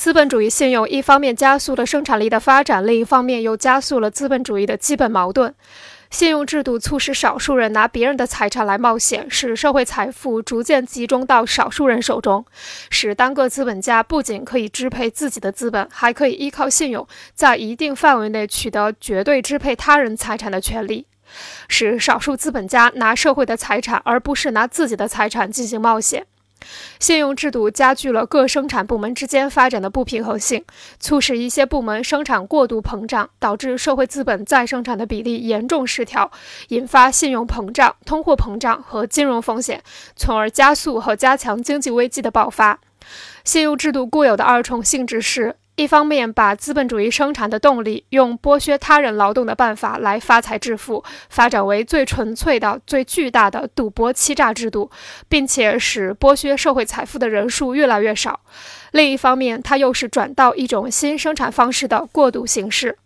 资本主义信用一方面加速了生产力的发展，另一方面又加速了资本主义的基本矛盾。信用制度促使少数人拿别人的财产来冒险，使社会财富逐渐集中到少数人手中，使单个资本家不仅可以支配自己的资本，还可以依靠信用在一定范围内取得绝对支配他人财产的权利，使少数资本家拿社会的财产，而不是拿自己的财产进行冒险。信用制度加剧了各生产部门之间发展的不平衡性，促使一些部门生产过度膨胀，导致社会资本再生产的比例严重失调，引发信用膨胀、通货膨胀和金融风险，从而加速和加强经济危机的爆发。信用制度固有的二重性质是。一方面，把资本主义生产的动力用剥削他人劳动的办法来发财致富，发展为最纯粹的、最巨大的赌博欺诈制度，并且使剥削社会财富的人数越来越少；另一方面，它又是转到一种新生产方式的过渡形式。